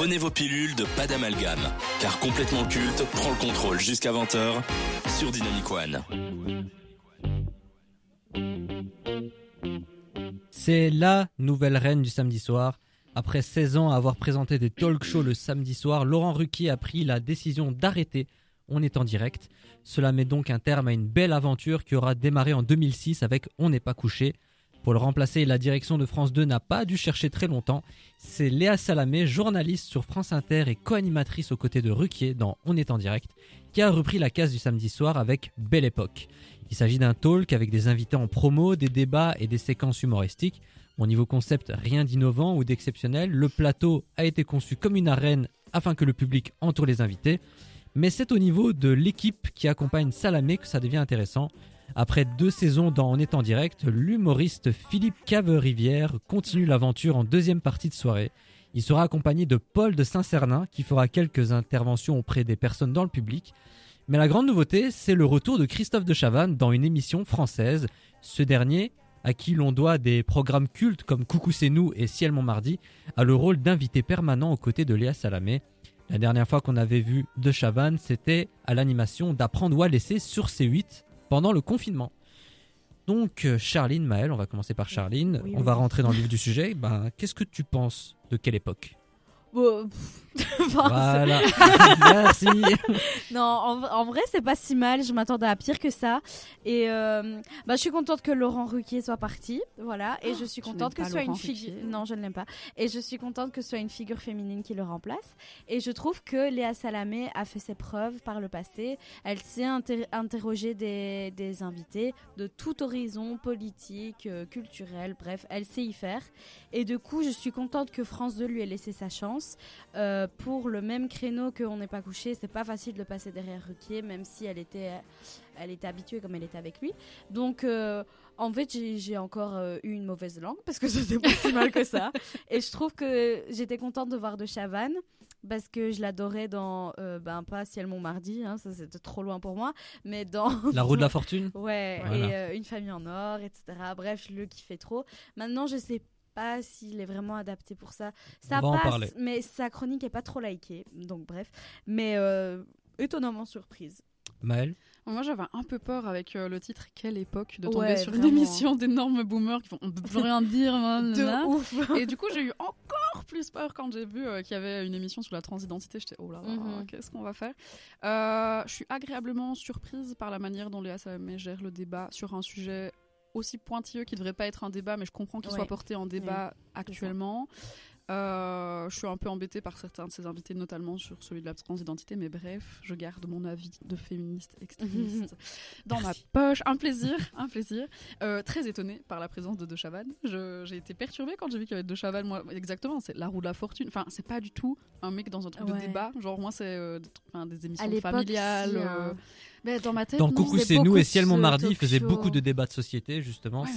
Prenez vos pilules de pas d'amalgame, car complètement culte prend le contrôle jusqu'à 20h sur Dynamic One. C'est la nouvelle reine du samedi soir. Après 16 ans à avoir présenté des talk shows le samedi soir, Laurent Ruquier a pris la décision d'arrêter On est en direct. Cela met donc un terme à une belle aventure qui aura démarré en 2006 avec On n'est pas couché. Pour le remplacer, la direction de France 2 n'a pas dû chercher très longtemps. C'est Léa Salamé, journaliste sur France Inter et co-animatrice aux côtés de Ruquier dans On est en direct, qui a repris la case du samedi soir avec Belle Époque. Il s'agit d'un talk avec des invités en promo, des débats et des séquences humoristiques. Au niveau concept, rien d'innovant ou d'exceptionnel. Le plateau a été conçu comme une arène afin que le public entoure les invités. Mais c'est au niveau de l'équipe qui accompagne Salamé que ça devient intéressant. Après deux saisons dans En étant direct, l'humoriste Philippe Cave-Rivière continue l'aventure en deuxième partie de soirée. Il sera accompagné de Paul de Saint-Cernin qui fera quelques interventions auprès des personnes dans le public. Mais la grande nouveauté, c'est le retour de Christophe de Chavannes dans une émission française. Ce dernier, à qui l'on doit des programmes cultes comme Coucou c'est nous et Ciel mon mardi, a le rôle d'invité permanent aux côtés de Léa Salamé. La dernière fois qu'on avait vu De Chavannes, c'était à l'animation d'Apprendre ou à laisser sur C8 pendant le confinement. Donc, euh, Charline, Maëlle, on va commencer par Charline. Oui, on va rentrer dans le vif du sujet. Ben, Qu'est-ce que tu penses de quelle époque? Bon, enfin, Voilà. Merci. non, en, en vrai, c'est pas si mal. Je m'attendais à pire que ça. Et euh, bah, je suis contente que Laurent Ruquier soit parti. Voilà. Et je suis contente que ce soit une figure. Non, je ne l'aime pas. Et je suis contente que ce soit une figure féminine qui le remplace. Et je trouve que Léa Salamé a fait ses preuves par le passé. Elle sait inter- interroger des, des invités de tout horizon politique, euh, culturel, bref, elle sait y faire. Et du coup, je suis contente que France 2 lui ait laissé sa chance. Euh, pour le même créneau qu'on n'est pas couché, c'est pas facile de le passer derrière Ruquier, même si elle était, elle était habituée comme elle était avec lui. Donc, euh, en fait, j'ai encore euh, eu une mauvaise langue parce que c'était pas si mal que ça. Et je trouve que j'étais contente de voir de Chavannes parce que je l'adorais dans, euh, ben pas Ciel mon mardi, hein, ça c'était trop loin pour moi, mais dans La roue de la fortune? Ouais, Voilà. et euh, une famille en or, etc. Bref, je le kiffais trop. Maintenant, je sais pas s'il est vraiment adapté pour ça. Ça On va en passe, parler. mais sa chronique est pas trop likée. Donc, bref. Mais euh, étonnamment surprise. Maëlle Moi, j'avais un peu peur avec euh, le titre Quelle époque de tomber Ouais, sur vraiment. une émission d'énormes boomers qui font On peut plus rien dire. nanana. De ouf. Et du coup, j'ai eu encore plus peur quand j'ai vu euh, qu'il y avait une émission sur la transidentité. J'étais oh là là, Mhm. qu'est-ce qu'on va faire? Euh, Je suis agréablement surprise par la manière dont Léa Salamé gère le débat sur un sujet aussi pointilleux qui devrait pas être un débat, mais je comprends qu'il Ouais. soit porté en débat actuellement. Euh, je suis un peu embêtée par certains de ses invités, notamment sur celui de la transidentité, mais bref, je garde mon avis de féministe extrémiste dans ma poche. Un plaisir, un plaisir. Euh, très étonnée par la présence de De Chavannes. J'ai été perturbée quand j'ai vu qu'il y avait De Chavannes. Moi, exactement, c'est la roue de la fortune. Enfin, c'est pas du tout un mec dans un truc de débat. Genre, moi, c'est euh, des, trucs- enfin, des émissions familiales. si, hein. Mais dans ma tête, Dans. Coucou c'est nous et Ciel mon ce mardi, il faisait beaucoup de débats de société justement. Ouais,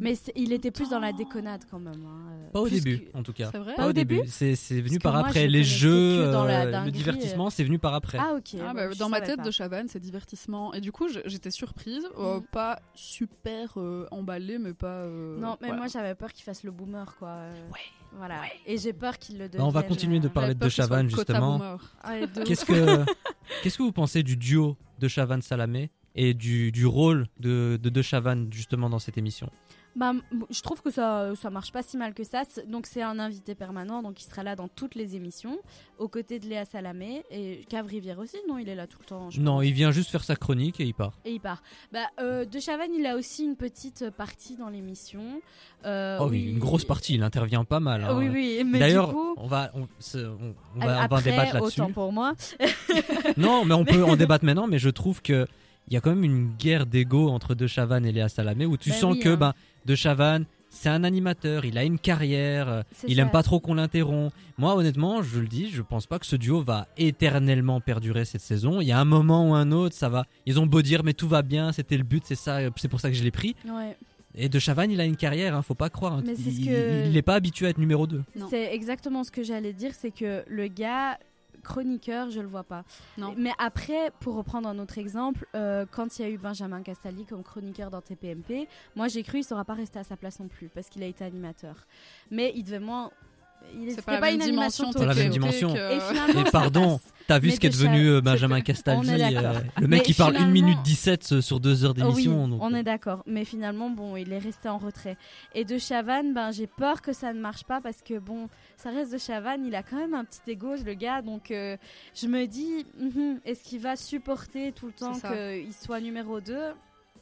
mais il Mais était plus dans la déconnade quand même. hein, euh, Pas au plus début que- en tout cas. C'est vrai Pas au début. début C'est c'est venu Parce par moi, après. je Les jeux, euh, le divertissement, c'est venu par après. Ah, ok. Ah, bah, dans ma tête, pas. de Chavannes, c'est divertissement. Et du coup, j'étais surprise. euh, Mhm. pas super euh, emballée, mais pas. euh, Non, mais voilà. moi j'avais peur qu'il fasse le boomer quoi. euh, Ouais. Voilà. Ouais. Et j'ai peur qu'il le Bah, on va devienne, continuer de euh, parler de Chavannes, le quota justement. de Qu'est-ce que qu'est-ce que vous pensez du duo de Chavannes Salamé et du, du rôle de, de De Chavannes justement dans cette émission? Bah, je trouve que ça, ça marche pas si mal que ça. Donc, c'est un invité permanent, donc il sera là dans toutes les émissions, aux côtés de Léa Salamé et Cave Rivière aussi. Non, il est là tout le temps. Non, pense. il vient juste faire sa chronique et il part. Et il part. Bah, euh, de Chavannes, il a aussi une petite partie dans l'émission. Euh, oh oui, une grosse partie, il intervient pas mal. hein. Oui, oui, mais D'ailleurs, coup, on va on, on- on va, on va en après, débattre là-dessus. autant pour moi. Non, mais on peut en débattre maintenant, mais je trouve que il y a quand même une guerre d'ego entre De Chavannes et Léa Salamé où tu Ben sens oui, que hein. ben, De Chavannes, c'est un animateur, il a une carrière, euh, il ça. aime pas trop qu'on l'interrompt. Moi, honnêtement, je le dis, je pense pas que ce duo va éternellement perdurer cette saison. Il y a un moment ou un autre, ça va. Ils ont beau dire, mais tout va bien, c'était le but, c'est ça, euh, c'est pour ça que je l'ai pris. Ouais. Et De Chavannes, il a une carrière, hein, faut pas croire. hein. Mais il, que- il est pas habitué à être numéro 2 Non. C'est exactement ce que j'allais dire, c'est que le gars chroniqueur, je le vois pas. Non. Mais après, pour reprendre un autre exemple, euh, quand il y a eu Benjamin Castaldi comme chroniqueur dans TPMP, moi j'ai cru il ne sera pas resté à sa place non plus parce qu'il a été animateur. Mais il devait moins c'était pas la pas même une animation dimension. Pas la même dimension. que- Et pardon. T'as vu ce qu'est de devenu euh, Benjamin Castaldi euh, Le mec qui parle 1 finalement- minute 17 euh, sur 2 heures oui, d'émission. donc, on euh, est d'accord. Mais finalement, bon, il est resté en retrait. Et de Chavannes, ben, j'ai peur que ça ne marche pas parce que, bon, ça reste de Chavannes. Il a quand même un petit égo, le gars. Donc, euh, je me dis, mhm, est-ce qu'il va supporter tout le temps qu'il soit numéro 2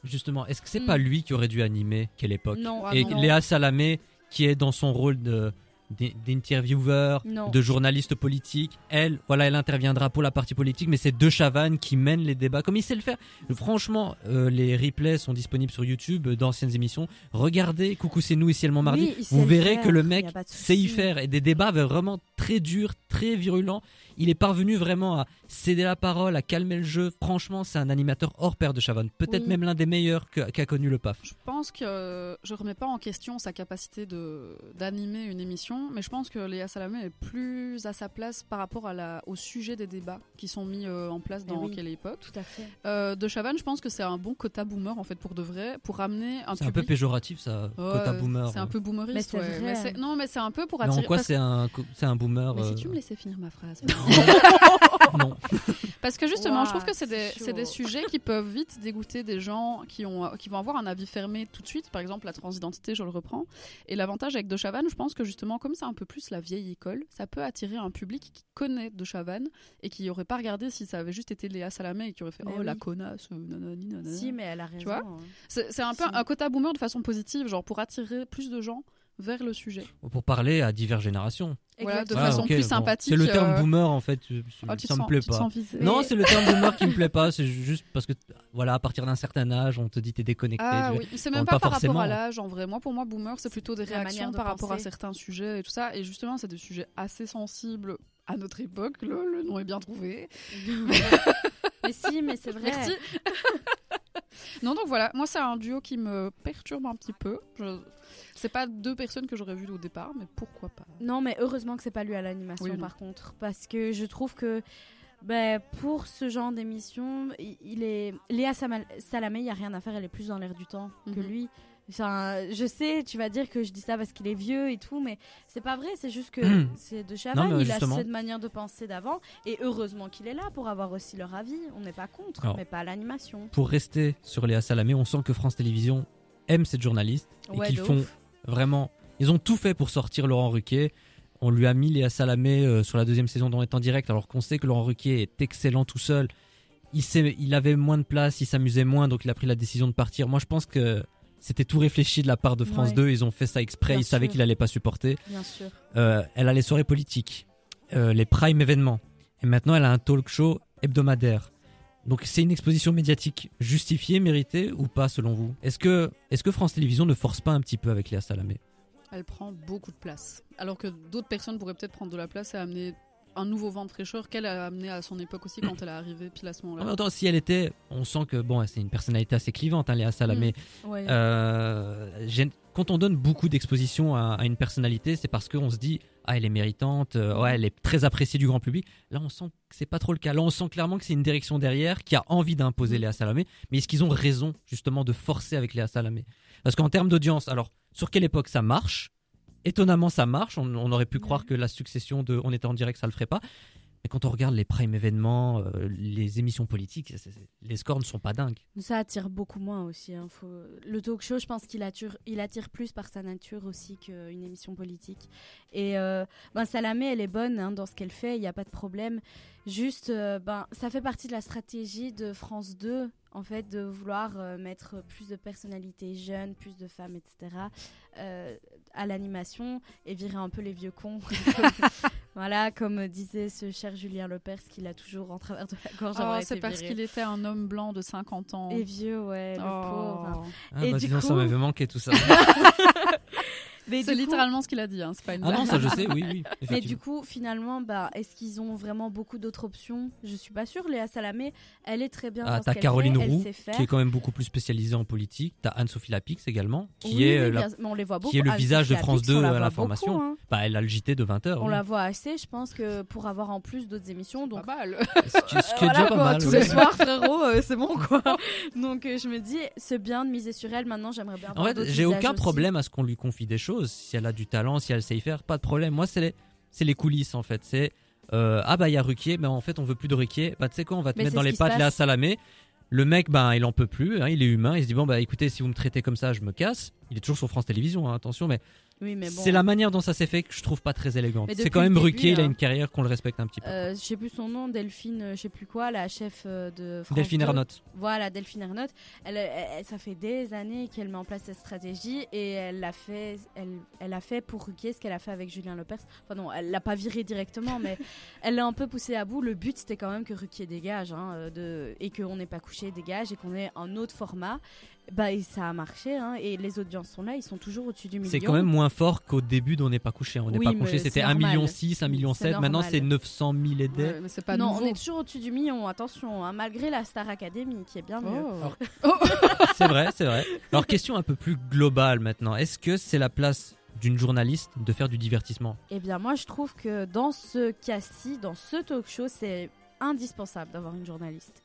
Justement, est-ce que c'est Mm. pas lui qui aurait dû animer Quelle époque? Non. Ah Et non. Léa Salamé, qui est dans son rôle de d'in- d'intervieweur, Non. de journaliste politique, elle, voilà, elle interviendra pour la partie politique, mais c'est De Chavannes qui mène les débats comme il sait le faire. Franchement, euh, les replays sont disponibles sur YouTube euh, d'anciennes émissions. Regardez, coucou, c'est nous ici le mardi. Oui, Vous verrez faire, que le mec sait y faire et des débats vraiment très durs, très virulents. Il est parvenu vraiment à céder la parole, à calmer le jeu. Franchement, c'est un animateur hors pair de Chavannes. Peut-être Oui. même l'un des meilleurs qu'a connu le PAF. Je pense que je remets pas en question sa capacité de d'animer une émission, mais je pense que Léa Salamé est plus à sa place par rapport à la, au sujet des débats qui sont mis euh, en place Mais dans oui. quelle époque. Tout à fait. Euh, de Chavannes, je pense que c'est un bon quota boomer en fait pour de vrai, pour ramener un C'est un peu péjoratif ça, Ouais, quota boomer. C'est un peu boomeriste. Mais ouais. vrai. non, mais c'est un peu pour Mais attirer. en quoi c'est un, un boomer Mais si euh, tu me laissais finir ma phrase. Non. Parce que justement, je trouve que c'est des, des sujets qui peuvent vite dégoûter des gens qui, ont, qui vont avoir un avis fermé tout de suite. Par exemple, la transidentité, je le reprends. Et l'avantage avec De Chavannes, je pense que justement, comme c'est un peu plus la vieille école, ça peut attirer un public qui connaît De Chavannes et qui n'aurait pas regardé si ça avait juste été Léa Salamé et qui aurait fait Mais Oh la connasse, euh, nanani, nanana. Si, mais elle a raison. vois hein. C'est c'est un peu Si. un quota boomer de façon positive, genre pour attirer plus de gens vers le sujet. Pour parler à diverses générations. Voilà, de. Ah, façon plus bon. sympathique, C'est le terme euh, boomer en fait. Oh, ça me plaît pas. Non, c'est le terme boomer qui me plaît pas. C'est juste parce que voilà, à partir d'un certain âge, on te dit t'es déconnecté. Ah oui, c'est Bon, même pas pas, par forcément. rapport à l'âge en vrai. Moi, pour moi, boomer, c'est plutôt des réactions de par rapport à certains sujets et tout ça. Et justement, c'est des sujets assez sensibles à notre époque. Le, le nom est bien trouvé. mais si, mais c'est vrai. Merci. non, donc voilà, moi, c'est un duo qui me perturbe un petit peu. Je... C'est pas deux personnes que j'aurais vues au départ, mais pourquoi pas Non, mais heureusement que c'est pas lui à l'animation Oui, par contre, parce que je trouve que ben, pour ce genre d'émission, il est Léa Salamé, il y a rien à faire, elle est plus dans l'air du temps que Mhm. lui. Enfin, je sais, tu vas dire que je dis ça parce qu'il est vieux et tout, mais c'est pas vrai. C'est juste que Mhm. c'est de mais il a cette manière de penser d'avant, et heureusement qu'il est là pour avoir aussi leur avis. On n'est pas contre, Alors. mais pas à l'animation. Pour rester sur Léa Salamé, on sent que France Télévisions aime cette journaliste et qu'ils font ouf. vraiment. Ils ont tout fait pour sortir Laurent Ruquier. On lui a mis Léa Salamé euh, sur la deuxième saison d'On est en direct, alors qu'on sait que Laurent Ruquier est excellent tout seul. Il, sait- il avait moins de place, il s'amusait moins, donc il a pris la décision de partir. Moi, je pense que c'était tout réfléchi de la part de France Ouais. 2. Ils ont fait ça exprès. Bien ils savaient qu'il allait pas supporter. Bien sûr. Euh, elle a les soirées politiques, euh, les prime événements. Et maintenant, elle a un talk show hebdomadaire. Donc, c'est une exposition médiatique justifiée, méritée ou pas, selon vous? Est-ce que, est que France Télévisions ne force pas un petit peu avec Léa Salamé? Elle prend beaucoup de place. Alors que d'autres personnes pourraient peut-être prendre de la place et amener un nouveau vent de fraîcheur qu'elle a amené à son époque aussi quand elle est arrivée pile à ce En moment-là. même temps, si elle était, on sent que bon, c'est une personnalité assez clivante, hein, Léa Salamé. Ouais. Euh, quand on donne beaucoup d'exposition à, à une personnalité, c'est parce qu'on se dit ah elle est méritante, euh, ouais elle est très appréciée du grand public. Là on sent que c'est pas trop le cas. Là on sent clairement que c'est une direction derrière qui a envie d'imposer Mm. Léa Salamé. Mais est-ce qu'ils ont raison justement de forcer avec Léa Salamé? Parce qu'en termes d'audience, alors sur quelle époque ça marche? Étonnamment ça marche. On, on aurait pu Ouais. croire que la succession de On était en direct ça le ferait pas. Mais quand on regarde les prime événements, euh, les émissions politiques, les scores ne sont pas dingues. Ça attire beaucoup moins aussi. hein. Faut- Le talk show, je pense qu'il attire, il attire plus par sa nature aussi qu'une émission politique. Et euh, ben, Salamé, elle est bonne hein, dans ce qu'elle fait, il n'y a pas de problème. Juste, euh, ben, ça fait partie de la stratégie de France 2, en fait, de vouloir euh, mettre plus de personnalités jeunes, plus de femmes, etc., euh, à l'animation et virer un peu les vieux cons. voilà, comme disait ce cher Julien Lepers, qu'il a toujours en travers de la gorge. Oh, c'est parce qu'il était un homme blanc de 50 ans. Et vieux, ouais, le Oh. pauvre. Ah, Et bah, du sinon, ça coup- m'avait manqué tout ça. Mais C'est coup- littéralement ce qu'il a dit, hein, c'est pas une ah non, blague. ça je sais, oui, oui. Mais du coup, finalement, bah, est-ce qu'ils ont vraiment beaucoup d'autres options? Je suis pas sûre. Léa Salamé, elle est très bien. Ah, t'as Caroline fait, Roux, qui est quand même beaucoup plus spécialisée en politique. T'as Anne-Sophie Lapix également, qui Oui, est, oui, euh, la- bien- mais on les voit beaucoup. qui est le visage de France Lapix, 2 on la à l'information. hein. bah, elle a le JT de 20h. On la voit assez, je pense que pour avoir en plus d'autres émissions. Donc, Pas mal. Ce qui, ce qui est déjà pas quoi, mal. tous les soirs, frérot, euh, c'est bon quoi. Donc euh, je me dis, c'est bien de miser sur elle. Maintenant, j'aimerais bien. En fait, j'ai aucun problème à ce qu'on lui confie des choses. Chose. Si elle a du talent, si elle sait y faire, pas de problème. Moi, c'est les, c'est les coulisses en fait. C'est euh, ah bah il y a Ruquier, mais en fait on veut plus de Ruquier. Bah tu sais quoi, on va te Mais mettre dans les pattes passe. Salamé. Le mec, ben il en peut plus, hein, il est humain. Il se dit bon bah écoutez, si vous me traitez comme ça, je me casse. Il est toujours sur France Télévisions, hein, attention, mais, Oui, mais bon. c'est la manière dont ça s'est fait que je trouve pas très élégante. C'est quand même Ruquier, il a hein. une carrière qu'on le respecte un petit peu. Euh, je sais plus son nom, Delphine, euh, je sais plus quoi, la chef euh, de France Delphine 2. Ernotte. Voilà, Delphine Ernotte. Elle, elle- elle- ça fait des années qu'elle met en place cette stratégie et elle l'a fait, elle, elle a fait pour Ruquier ce qu'elle a fait avec Julien Lepers. Enfin non, elle l'a pas viré directement, mais elle l'a un peu poussé à bout. Le but c'était quand même que Ruquier dégage hein, euh, de, et qu'on n'ait pas couché dégage et qu'on ait un autre format. Bah et ça a marché hein, et les audiences sont là, ils sont toujours au-dessus du million. C'est quand même moins fort qu'au début d'On n'est pas couché. On n'est Oui, pas couché, c'était c'est 1,6 million, normal. 1,7 million. Maintenant, c'est 900 000 aidés. Ouais, mais c'est pas non, nouveau. on est toujours au-dessus du million, attention, hein, malgré la Star Academy qui est bien mieux. Oh. C'est vrai, c'est vrai. Alors, question un peu plus globale maintenant. Est-ce que c'est la place d'une journaliste de faire du divertissement? Eh bien, moi, je trouve que dans ce cas-ci, dans ce talk show, c'est indispensable d'avoir une journaliste.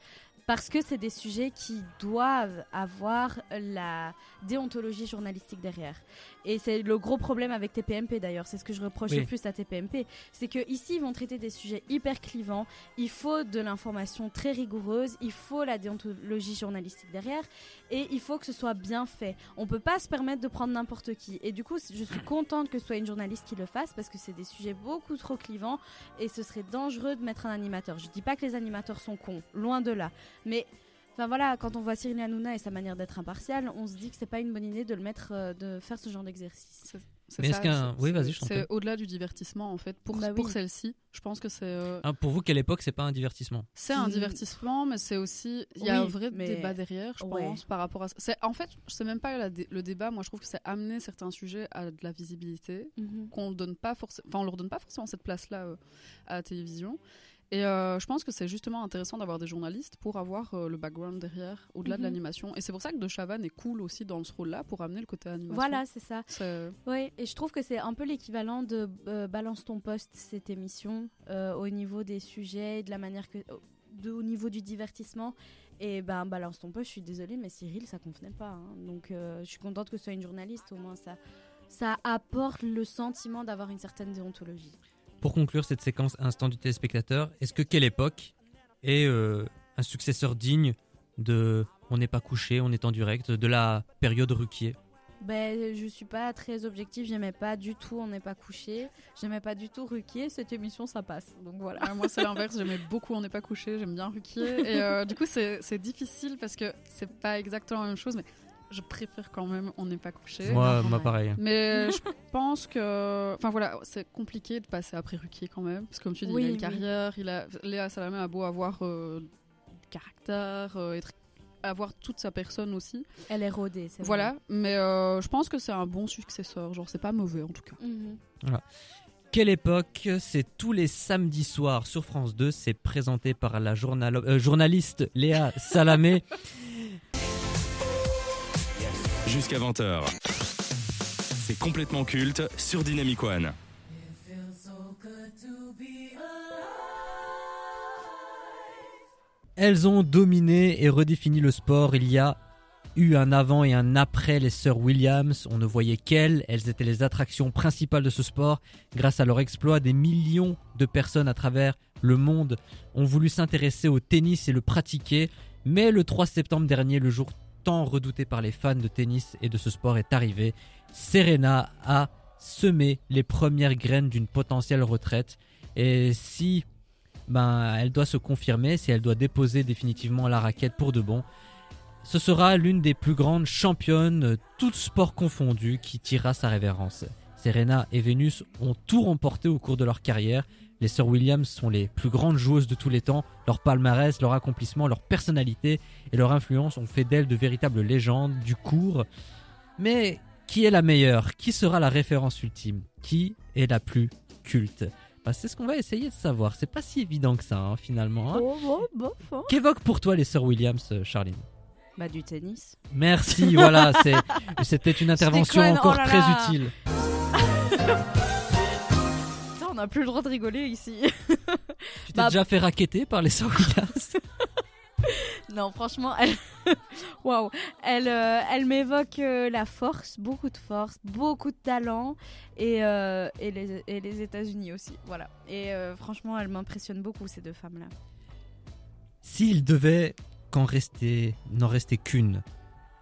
Parce que c'est des sujets qui doivent avoir la déontologie journalistique derrière. Et c'est le gros problème avec TPMP d'ailleurs, c'est ce que je reproche Oui. le plus à TPMP. C'est que ici ils vont traiter des sujets hyper clivants, il faut de l'information très rigoureuse, il faut la déontologie journalistique derrière, et il faut que ce soit bien fait. On peut pas se permettre de prendre n'importe qui. Et du coup, je suis contente que ce soit une journaliste qui le fasse parce que c'est des sujets beaucoup trop clivants et ce serait dangereux de mettre un animateur. Je dis pas que les animateurs sont cons, loin de là. Mais enfin voilà, quand on voit Cyril Hanouna et sa manière d'être impartial, on se dit que c'est pas une bonne idée de le mettre, euh, de faire ce genre d'exercice. C'est Mais est-ce qu'un- oui, vas-y, je t'en C'est au-delà du divertissement en fait. Pour, Bah pour oui. celle-ci, je pense que c'est euh, Ah, Pour vous, quelle époque, c'est pas un divertissement c'est un Mm. divertissement, mais c'est aussi il y a Oui, un vrai mais- débat derrière, je Ouais. pense, par rapport à ça. C'est en fait, c'est même pas la dé- le débat. Moi, je trouve que c'est amener certains sujets à de la visibilité qu'on donne pas forcément, enfin on leur donne pas forcément cette place-là euh, à la télévision. Et euh, je pense que c'est justement intéressant d'avoir des journalistes pour avoir euh, le background derrière, au-delà de Mhm. l'animation. Et c'est pour ça que De Chavannes est cool aussi dans ce rôle-là pour amener le côté animation. Voilà, c'est ça. Oui, et je trouve que c'est un peu l'équivalent de euh, Balance ton poste, cette émission, au niveau des sujets, de la manière que. De, au niveau du divertissement. Et ben, Balance ton poste, je suis désolée, mais Cyril, ça convenait pas. hein. Donc, je suis contente que ce soit une journaliste, au moins ça. Ça apporte le sentiment d'avoir une certaine déontologie. Pour conclure cette séquence instant du téléspectateur, est-ce que quelle époque est euh, un successeur digne de On n'est pas couché, on est en direct, de la période Ruquier? Ben, je suis pas très objective, j'aimais pas du tout On n'est pas couché, j'aimais pas du tout Ruquier, cette émission ça passe. Donc voilà. Ah, moi, c'est l'inverse. J'aimais beaucoup On n'est pas couché. J'aime bien Ruquier. Et euh, du coup, c'est c'est difficile parce que c'est pas exactement la même chose, mais je préfère quand même On n'est pas couché. Moi, moi pareil. Mais je pense que. Enfin voilà, c'est compliqué de passer après Ruquier quand même. Parce que comme tu dis, Oui, il a une oui. carrière. Il a... Léa Salamé a beau avoir euh, du caractère, euh, être... avoir toute sa personne aussi. Elle est rodée, c'est vrai. Voilà. Mais euh, je pense que c'est un bon successeur. Genre, c'est pas mauvais en tout cas. Mhm. Quelle époque C'est tous les samedis soirs sur France 2. C'est présenté par la journal- euh, journaliste Léa Salamé. Jusqu'à 20h. C'est complètement culte sur Dynamic One. Elles ont dominé et redéfini le sport. Il y a eu un avant et un après les sœurs Williams. On ne voyait qu'elles. Elles étaient les attractions principales de ce sport. Grâce à leur exploit, des millions de personnes à travers le monde ont voulu s'intéresser au tennis et le pratiquer. Mais le 3 septembre dernier, le jour tant redouté par les fans de tennis et de ce sport est arrivé. Serena a semé les premières graines d'une potentielle retraite. Et si ben, elle doit se confirmer, si elle doit déposer définitivement la raquette pour de bon, ce sera l'une des plus grandes championnes, toutes sports confondus, qui tirera sa révérence. Serena et Venus ont tout remporté au cours de leur carrière. Les sœurs Williams sont les plus grandes joueuses de tous les temps. Leur palmarès, leur accomplissement, leur personnalité et leur influence ont fait d'elles de véritables légendes du cours. Mais qui est la meilleure? Qui sera la référence ultime? Qui est la plus culte? Bah, C'est ce qu'on va essayer de savoir. C'est pas si évident que ça, hein, finalement. hein. Oh, bof, hein. Qu'évoquent pour toi les sœurs Williams, euh, Charline? Bah, du tennis. Merci, voilà, c'est- c'était une intervention encore oh là très utile. On n'a plus le droit de rigoler ici. Tu t'es Bah, déjà fait raqueter par les Williams non, franchement, elle- Waouh, elle, euh, elle m'évoque euh, la force, beaucoup de force, beaucoup de talent et, euh, et les, et les États-Unis aussi. Voilà. Et euh, franchement, elle m'impressionne beaucoup ces deux femmes-là. S'il devait qu'en rester, n'en rester qu'une,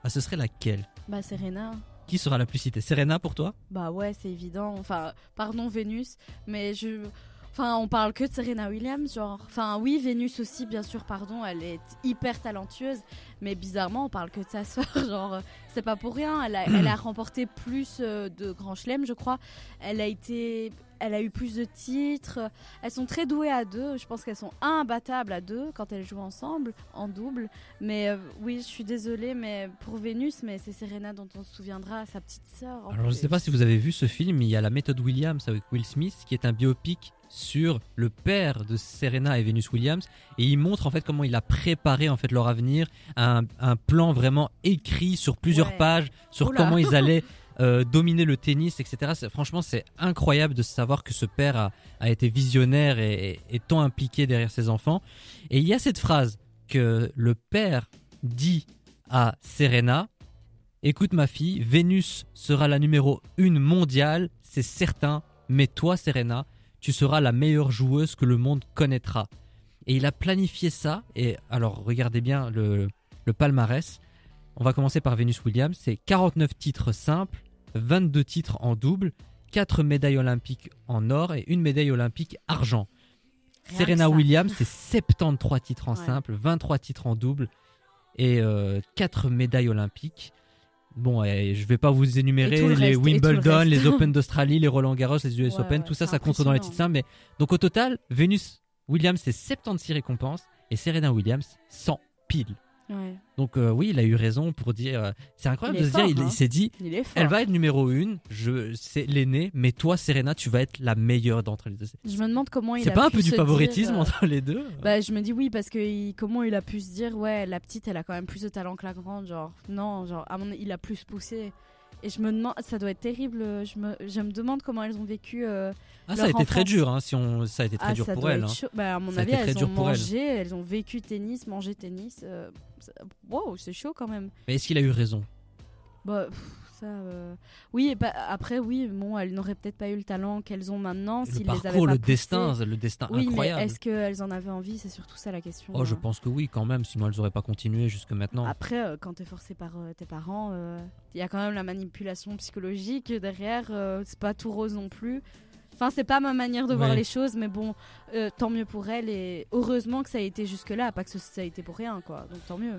bah, ce serait laquelle? Bah, Serena. Qui sera la plus citée? Serena pour toi? Bah ouais, c'est évident. Enfin, pardon Vénus, mais je. Enfin, on parle que de Serena Williams, genre. Enfin, oui, Vénus aussi, bien sûr, pardon, elle est hyper talentueuse, mais bizarrement, on parle que de sa sœur, genre. C'est pas pour rien. Elle a, elle a remporté plus euh, de grands chelems, je crois. Elle a été. Elle a eu plus de titres. Elles sont très douées à deux. Je pense qu'elles sont imbattables à deux quand elles jouent ensemble, en double. Mais euh, oui, je suis désolée, mais pour Vénus, mais c'est Serena dont on se souviendra, sa petite sœur. Alors je plus. sais pas si vous avez vu ce film, il y a la méthode Williams avec Will Smith qui est un biopic sur le père de Serena et Venus Williams et il montre en fait comment il a préparé en fait leur avenir, un, un plan vraiment écrit sur plusieurs Ouais. pages sur Oula. comment ils allaient euh, dominer le tennis, etc. Franchement, c'est incroyable de savoir que ce père a, a été visionnaire et, et- et tant impliqué derrière ses enfants. Et il y a cette phrase que le père dit à Serena Écoute ma fille, Vénus sera la numéro une mondiale, c'est certain, mais toi Serena, tu seras la meilleure joueuse que le monde connaîtra. Et il a planifié ça, et alors regardez bien le, le palmarès. On va commencer par Venus Williams, c'est 49 titres simples, 22 titres en double, 4 médailles olympiques en or et une médaille olympique argent. Rien Serena. Williams, c'est 73 titres en Ouais. simple, 23 titres en double et 4 médailles olympiques. Bon, et je vais pas vous énumérer le les reste, le Wimbledon, les Open d'Australie, les Roland Garros, les US Ouais, Open, ouais, tout ça, ça compte dans les titres simples. Mais donc au total, Venus Williams, c'est 76 récompenses et Serena Williams, 100 piles. Ouais. Donc euh, oui, il a eu raison pour dire. euh, c'est incroyable Il de est se dire, fort, il, hein. il s'est dit, Il est fort. elle va être numéro une, je, c'est l'aînée, mais toi Serena, tu vas être la meilleure d'entre les deux. Je me demande comment il C'est a pas un pu peu du se favoritisme dire, euh, entre les deux Bah, je me dis oui parce que il- comment il a pu se dire ouais la petite elle a quand même plus de talent que la grande genre non genre à mon il a plus poussé et je me demande ça doit être terrible je me je me demande comment elles ont vécu euh, Ah, ça a été très dur, hein, si on, ça a été très ah, dur pour doit elle. être hein. Bah, à mon Ça avis elles ont mangé elles ont vécu tennis mangé tennis euh, wow c'est chaud quand même Mais est-ce qu'il a eu raison? Bah pff, ça euh, oui bah, après oui bon elles n'auraient peut-être pas eu le talent qu'elles ont maintenant Le les avaient parcours, pas le destin, le destin oui incroyable. mais est-ce qu'elles en avaient envie? C'est surtout ça la question Oh, je hein. pense que oui, quand même, sinon elles auraient pas continué jusque maintenant. Après, euh, quand t'es forcé par euh, tes parents, il y a quand même la manipulation psychologique derrière. c'est pas tout rose non plus. Enfin, c'est pas ma manière de voir les choses, mais bon, euh, tant mieux pour elle et heureusement que ça a été jusque-là, pas que ça a été pour rien, quoi. Donc tant mieux.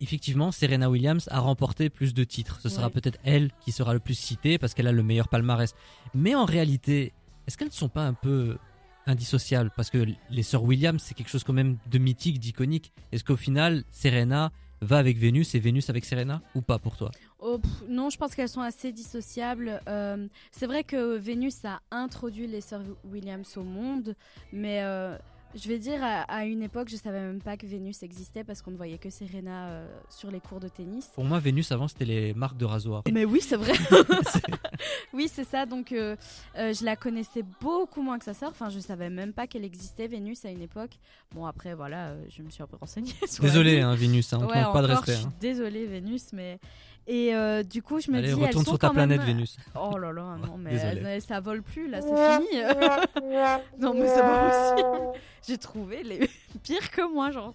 Effectivement, Serena Williams a remporté plus de titres. Ce sera Ouais. peut-être elle qui sera le plus citée parce qu'elle a le meilleur palmarès. Mais en réalité, est-ce qu'elles ne sont pas un peu indissociables? Parce que les sœurs Williams, c'est quelque chose quand même de mythique, d'iconique. Est-ce qu'au final, Serena va avec Vénus et Vénus avec Serena Ou pas pour toi? Oh, pff, non, je pense qu'elles sont assez dissociables. Euh, c'est vrai que Vénus a introduit les sœurs Williams au monde, mais euh, je vais dire, à, à une époque, je savais même pas que Vénus existait parce qu'on ne voyait que Serena euh, sur les cours de tennis. Pour moi, Vénus avant, c'était les marques de rasoir. Mais oui, c'est vrai. oui, c'est ça. Donc, euh, euh, je la connaissais beaucoup moins que sa sœur. Enfin, je savais même pas qu'elle existait, Vénus, à une époque. Bon, après, voilà, je me suis un peu renseignée. sur la Désolé, vie. hein, Vénus, hein, on te Ouais, manque pas de respect. Je suis hein. désolée, Vénus, mais. Et euh, du coup, je me Allez, dis. elles retourne sont sur ta quand planète, même- Vénus. Oh là là, non, mais elles- ça vole plus, là, c'est fini. non, mais c'est pas possible. J'ai trouvé les pires que moi, genre.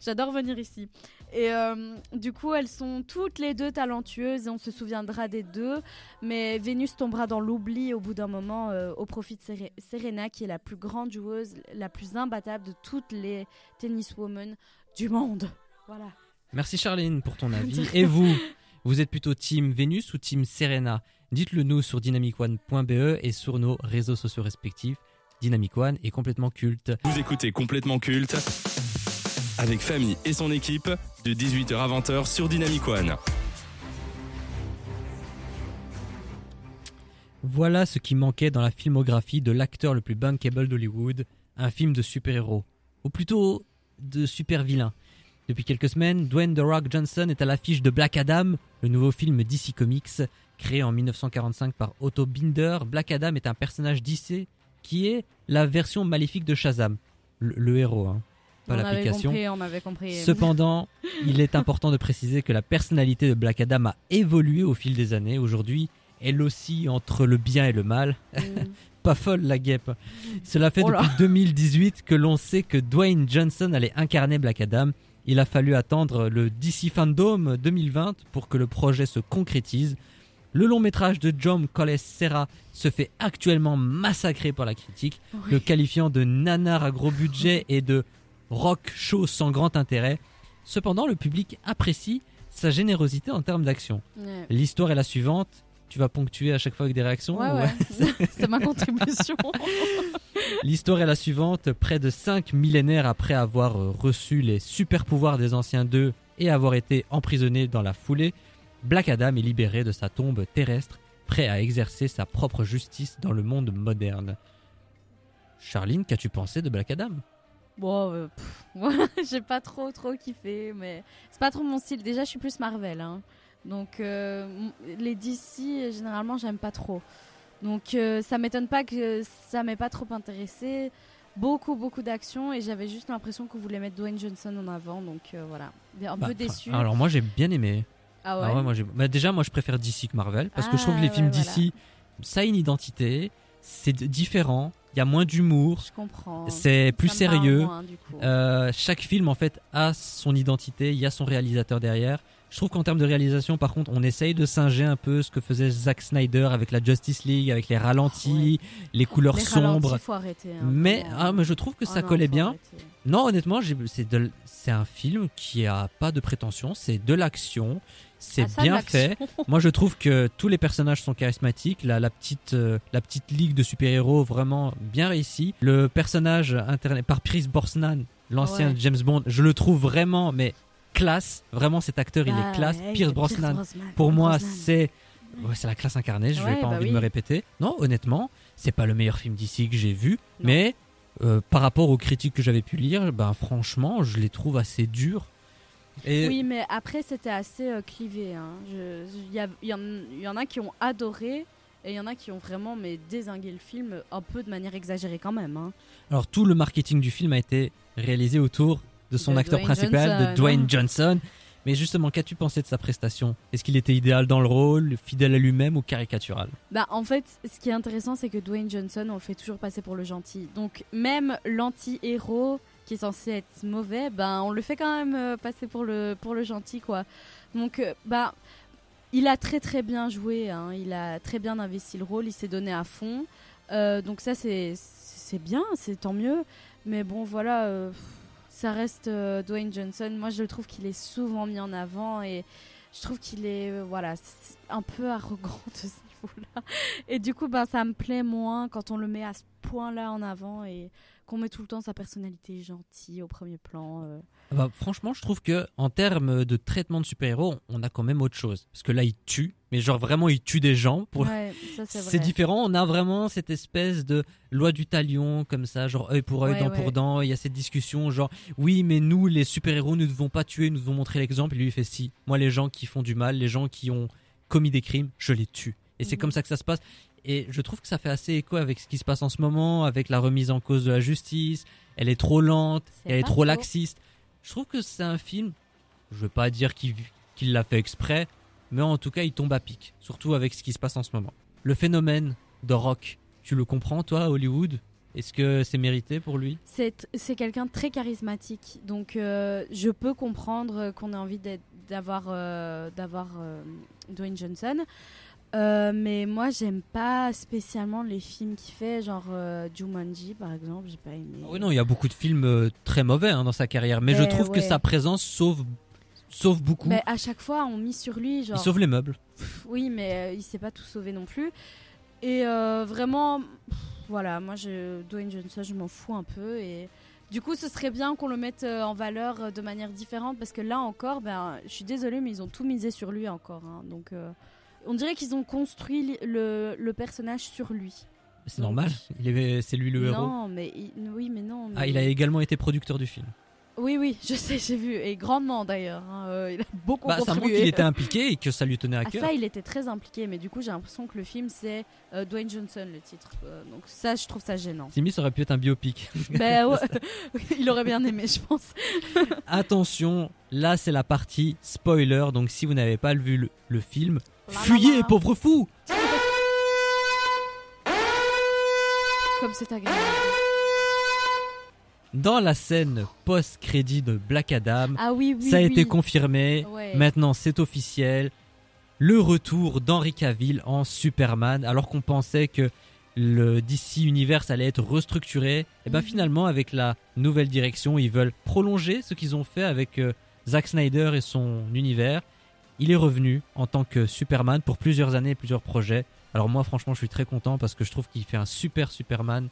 J'adore venir ici. Et euh, du coup, elles sont toutes les deux talentueuses et on se souviendra des deux. Mais Vénus tombera dans l'oubli au bout d'un moment euh, au profit de Sere- Serena, qui est la plus grande joueuse, la plus imbattable de toutes les tenniswomen du monde. Voilà. Merci Charline pour ton avis. Et vous, vous êtes plutôt team Vénus ou team Serena Dites-le nous sur dynamicone.be et sur nos réseaux sociaux respectifs. Dynamic One est complètement culte. Vous écoutez complètement culte avec Famille et son équipe de 18h à 20h sur Dynamic One. Voilà ce qui manquait dans la filmographie de l'acteur le plus bankable d'Hollywood, un film de super-héros, ou plutôt de super-vilain. Depuis quelques semaines, Dwayne The Rock Johnson est à l'affiche de Black Adam, le nouveau film DC Comics, créé en 1945 par Otto Binder. Black Adam est un personnage DC qui est la version maléfique de Shazam, le, le héros. hein. pas l'application. compris, on avait compris. Cependant, il est important de préciser que la personnalité de Black Adam a évolué au fil des années. Aujourd'hui, elle oscille entre le bien et le mal. Mm. Pas folle la guêpe. Cela fait Oh depuis 2018 que l'on sait que Dwayne Johnson allait incarner Black Adam. Il a fallu attendre le DC Fandom 2020 pour que le projet se concrétise. Le long métrage de John Coles Serra se fait actuellement massacrer par la critique, Oui. le qualifiant de nanar à gros budget et de rock show sans grand intérêt. Cependant, le public apprécie sa générosité en termes d'action. Ouais. L'histoire est la suivante. Tu vas ponctuer à chaque fois avec des réactions Ouais, ou- ouais. c'est ma contribution. L'histoire est la suivante. Près de 5 millénaires après avoir euh, reçu les super pouvoirs des anciens deux et avoir été emprisonné dans la foulée, Black Adam est libéré de sa tombe terrestre, prêt à exercer sa propre justice dans le monde moderne. Charline, qu'as-tu pensé de Black Adam? Bon, euh, j'ai pas trop trop kiffé, mais c'est pas trop mon style. Déjà, je suis plus Marvel, hein. Donc euh, les DC généralement j'aime pas trop. Donc euh, ça m'étonne pas que ça m'ait pas trop intéressé. Beaucoup beaucoup d'action et j'avais juste l'impression qu'on voulait mettre Dwayne Johnson en avant, donc euh, voilà, un Bah, peu déçu. Alors moi j'ai bien aimé. ah ouais. Ah ouais, moi, j'ai- bah, déjà moi je préfère DC que Marvel parce que je trouve que les Ah, films DC ça a une identité, c'est différent, il y a moins d'humour, je comprends. c'est plus Ça sérieux. moins. Euh, chaque film en fait a son identité, il y a son réalisateur derrière. Je trouve qu'en termes de réalisation, par contre, on essaye de singer un peu ce que faisait Zack Snyder avec la Justice League, avec les ralentis, les couleurs Les sombres. ralentis, faut arrêter. hein, Mais, vraiment. ah, mais je trouve que Oh ça non, collait bien. arrêter. Non, honnêtement, c'est un film qui a pas de prétention, c'est de l'action, c'est Ah, bien fait. Moi, je trouve que tous les personnages sont charismatiques. La, la petite, euh, la petite ligue de super-héros vraiment bien réussie. Le personnage interné par Pierce Brosnan, l'ancien Ouais. James Bond, je le trouve vraiment, mais classe. Vraiment, cet acteur, il Bah est classe. ouais, Pierce Brosnan, Brosnan, pour moi, c'est ouais, c'est la classe incarnée. Je n'ai Ouais, pas bah envie oui. de me répéter. Non, honnêtement, c'est pas le meilleur film d'ici que j'ai vu, Non. mais euh, par rapport aux critiques que j'avais pu lire, ben franchement, je les trouve assez durs. Et Oui, mais après, c'était assez euh, clivé. hein. Y, y il y en a qui ont adoré et il y en a qui ont vraiment mais, désingué le film un peu de manière exagérée quand même. hein. alors tout le marketing du film a été réalisé autour de son De acteur Dwayne principal, de Johnson. Dwayne Johnson. Mais justement, qu'as-tu pensé de sa prestation? Est-ce qu'il était idéal dans le rôle, fidèle à lui-même ou caricatural? Bah, en fait, ce qui est intéressant, c'est que Dwayne Johnson, on le fait toujours passer pour le gentil. Donc, même l'anti-héros qui est censé être mauvais, ben, on le fait quand même euh, passer pour le, pour le gentil, quoi. Donc, euh, bah, il a très très bien joué, hein. il a très bien investi le rôle, il s'est donné à fond. Euh, donc, ça, c'est c'est bien, c'est tant mieux. Mais bon, voilà, euh, ça reste euh, Dwayne Johnson. Moi, je le trouve qu'il est souvent mis en avant et je trouve qu'il est euh, voilà un peu arrogant de ce niveau-là. Et du coup, ben, ça me plaît moins quand on le met à ce point-là en avant et qu'on met tout le temps sa personnalité gentille au premier plan. euh. Bah, franchement, je trouve que en termes de traitement de super-héros, on a quand même autre chose. Parce que là, il tue, mais genre vraiment, il tue des gens. Pour... Ouais, c'est différent, on a vraiment cette espèce de loi du talion, comme ça, genre œil pour œil, Ouais, dent ouais. pour dent. Il y a cette discussion, genre, oui, mais nous, les super-héros, nous ne devons pas tuer, nous devons montrer l'exemple. Et lui, il fait si. Moi, les gens qui font du mal, les gens qui ont commis des crimes, je les tue. Et c'est Mhm. comme ça que ça se passe. Et je trouve que ça fait assez écho avec ce qui se passe en ce moment, avec la remise en cause de la justice. Elle est trop lente, elle est trop laxiste. Je trouve que c'est un film, je veux pas dire qu'il l'a fait exprès, mais en tout cas, il tombe à pic, surtout avec ce qui se passe en ce moment. Le phénomène de rock, tu le comprends, toi, à Hollywood? Est-ce que c'est mérité pour lui? C'est quelqu'un de très charismatique, donc euh, je peux comprendre qu'on ait envie d'avoir euh, euh, Dwayne Johnson. Euh, mais moi, j'aime pas spécialement les films qu'il fait, genre euh, Jumanji par exemple, j'ai pas aimé. Oui, non, il y a beaucoup de films euh, très mauvais hein, dans sa carrière, mais je Mais trouve que sa présence sauve, sauve beaucoup. Mais à chaque fois, on mise sur lui, genre. Il sauve les meubles. Oui, mais euh, il s'est pas tout sauvé non plus. Et vraiment, pff, voilà, moi, je, Dwayne Johnson, je m'en fous un peu. Et du coup, ce serait bien qu'on le mette en valeur de manière différente parce que là encore, ben, je suis désolée, mais ils ont tout misé sur lui encore. hein. donc, on dirait qu'ils ont construit le, le personnage sur lui. C'est normal, il est- c'est lui le héros. non, mais il- oui, mais non. Ah, il a également été producteur du film. Oui, oui, je sais, j'ai vu. Et grandement d'ailleurs. hein, euh, il a beaucoup Bah, ça montre contribué. qu'il était impliqué et que ça lui tenait à Ah, cœur. ça, il était très impliqué, mais du coup, j'ai l'impression que le film, c'est euh, Dwayne Johnson, le titre. Euh, donc ça, je trouve ça gênant. Simi, ça aurait pu être un biopic. ben, ouais, il aurait bien aimé, je pense. Attention, là c'est la partie spoiler, donc si vous n'avez pas vu le, le film, fuyez, pauvre fou Comme c'est agréable. Dans la scène post-crédit de Black Adam, Ah oui, oui. ça a oui. été confirmé, Ouais. maintenant c'est officiel, le retour d'Henry Cavill en Superman, alors qu'on pensait que le DC Universe allait être restructuré, et ben Mhm. finalement avec la nouvelle direction, ils veulent prolonger ce qu'ils ont fait avec euh, Zack Snyder et son univers. Il est revenu en tant que Superman pour plusieurs années et plusieurs projets. Alors moi franchement je suis très content parce que je trouve qu'il fait un super Superman,